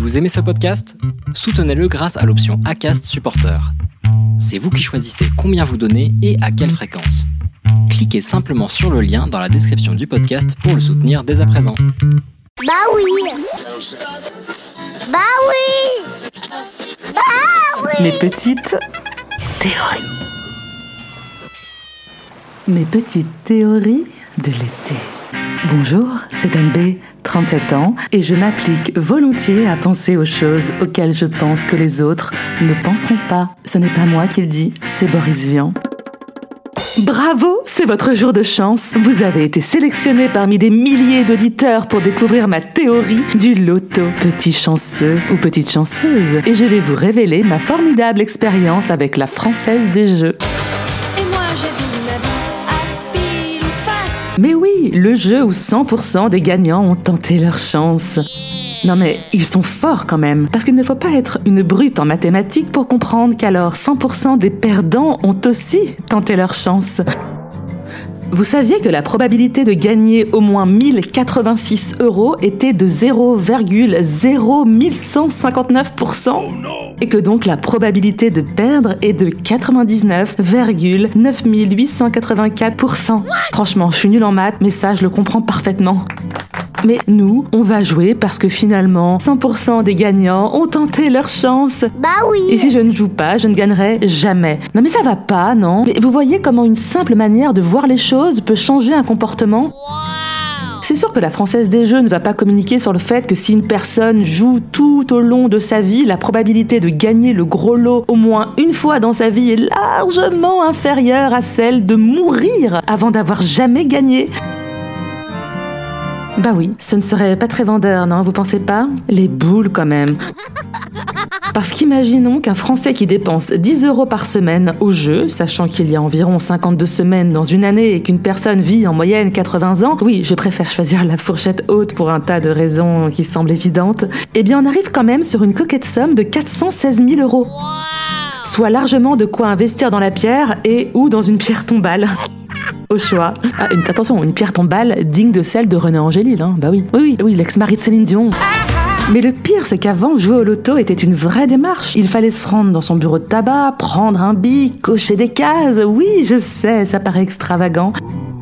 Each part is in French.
Vous aimez ce podcast? Soutenez-le grâce à l'option ACAST Supporter. C'est vous qui choisissez combien vous donnez et à quelle fréquence. Cliquez simplement sur le lien dans la description du podcast pour le soutenir dès à présent. Bah oui Bah oui Bah oui Mes petites théories. Mes petites théories de l'été. Bonjour, c'est Anne B, 37 ans, et je m'applique volontiers à penser aux choses auxquelles je pense que les autres ne penseront pas. Ce n'est pas moi qui le dis, c'est Boris Vian. Bravo, c'est votre jour de chance. Vous avez été sélectionné parmi des milliers d'auditeurs pour découvrir ma théorie du loto. Petit chanceux ou petite chanceuse. Et je vais vous révéler ma formidable expérience avec la Française des Jeux. Mais oui, le jeu où 100% des gagnants ont tenté leur chance. Non mais ils sont forts quand même, parce qu'il ne faut pas être une brute en mathématiques pour comprendre qu'alors 100% des perdants ont aussi tenté leur chance. Vous saviez que la probabilité de gagner au moins 1086 euros était de 0,0159% et que donc la probabilité de perdre est de 99,9884%. Franchement, je suis nulle en maths, mais ça, je le comprends parfaitement. Mais nous, on va jouer parce que finalement, 100% des gagnants ont tenté leur chance. Bah Et oui si je ne joue pas, je ne gagnerai jamais. Non mais ça va pas, non? Mais vous voyez comment une simple manière de voir les choses peut changer un comportement? C'est sûr que la Française des Jeux ne va pas communiquer sur le fait que si une personne joue tout au long de sa vie, la probabilité de gagner le gros lot au moins une fois dans sa vie est largement inférieure à celle de mourir avant d'avoir jamais gagné. Bah oui, ce ne serait pas très vendeur, non, vous pensez pas? Les boules quand même. Parce qu'imaginons qu'un Français qui dépense 10 euros par semaine au jeu, sachant qu'il y a environ 52 semaines dans une année et qu'une personne vit en moyenne 80 ans, oui, je préfère choisir la fourchette haute pour un tas de raisons qui semblent évidentes, eh bien on arrive quand même sur une coquette somme de 416 000 euros. Soit largement de quoi investir dans la pierre et ou dans une pierre tombale. Au choix. Ah, une- attention, une pierre tombale digne de celle de René Angélil, hein. Bah oui. Oui, oui, oui, l'ex-mari de Céline Dion. Mais le pire, c'est qu'avant, jouer au loto était une vraie démarche. Il fallait se rendre dans son bureau de tabac, prendre un bic, cocher des cases. Oui, je sais, ça paraît extravagant.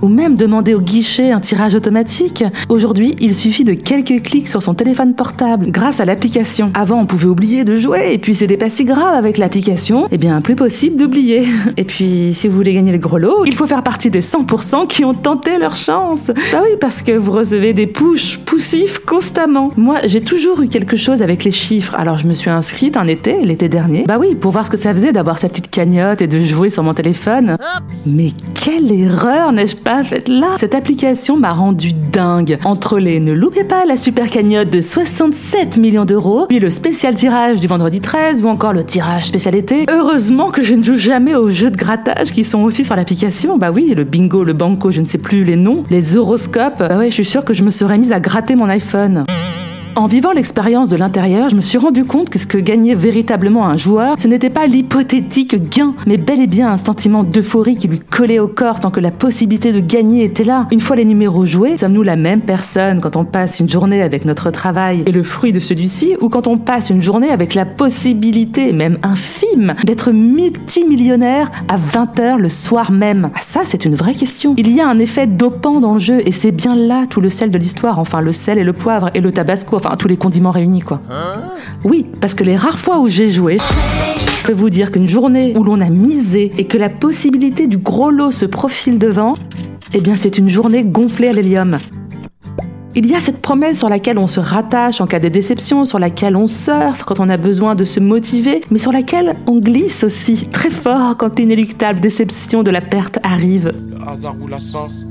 Ou même demander au guichet un tirage automatique. Aujourd'hui, il suffit de quelques clics sur son téléphone portable grâce à l'application. Avant, on pouvait oublier de jouer et puis c'était pas si grave avec l'application. Eh bien, plus possible d'oublier. Et puis, si vous voulez gagner le gros lot, il faut faire partie des 100% qui ont tenté leur chance. Bah oui, parce que vous recevez des pushs poussifs constamment. Moi, j'ai toujours eu quelque chose avec les chiffres. Alors, je me suis inscrite un été, l'été dernier. Bah oui, pour voir ce que ça faisait d'avoir sa petite cagnotte et de jouer sur mon téléphone. Mais quelle erreur n'ai-je pas? Faite là Cette application m'a rendu dingue. Entre les ne loupez pas la super cagnotte de 67 millions d'euros, puis le spécial tirage du vendredi 13 ou encore le tirage spécial été. Heureusement que je ne joue jamais aux jeux de grattage qui sont aussi sur l'application. Bah oui, le bingo, le banco, je ne sais plus les noms, les horoscopes. Bah ouais, je suis sûre que je me serais mise à gratter mon iPhone. En vivant l'expérience de l'intérieur, je me suis rendu compte que ce que gagnait véritablement un joueur, ce n'était pas l'hypothétique gain, mais bel et bien un sentiment d'euphorie qui lui collait au corps tant que la possibilité de gagner était là. Une fois les numéros joués, sommes-nous la même personne quand on passe une journée avec notre travail et le fruit de celui-ci, ou quand on passe une journée avec la possibilité, même infime, d'être multimillionnaire à 20h le soir même? Ah, Ça, c'est une vraie question. Il y a un effet dopant dans le jeu, et c'est bien là tout le sel de l'histoire, enfin le sel et le poivre et le tabasco, tous les condiments réunis quoi. Oui, parce que les rares fois où j'ai joué, je peux vous dire qu'une journée où l'on a misé et que la possibilité du gros lot se profile devant, eh bien c'est une journée gonflée à l'hélium. Il y a cette promesse sur laquelle on se rattache en cas de déception, sur laquelle on surfe quand on a besoin de se motiver, mais sur laquelle on glisse aussi très fort quand l'inéluctable déception de la perte arrive. Le hasard ou la chance,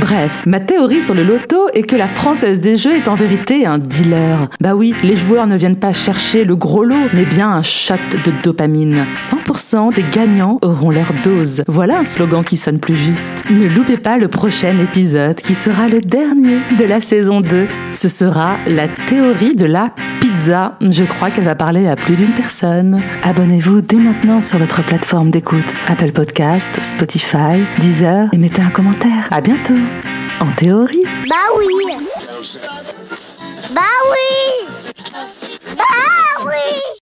Bref, ma théorie sur le loto est que la française des jeux est en vérité un dealer. Bah oui, les joueurs ne viennent pas chercher le gros lot, mais bien un shot de dopamine. 100% des gagnants auront leur dose. Voilà un slogan qui sonne plus juste. Ne loupez pas le prochain épisode qui sera le dernier de la saison 2. Ce sera la théorie de la je crois qu'elle va parler à plus d'une personne. Abonnez-vous dès maintenant sur votre plateforme d'écoute Apple Podcast, Spotify, Deezer et mettez un commentaire. À bientôt. En théorie. Bah oui. Bah oui. Bah oui.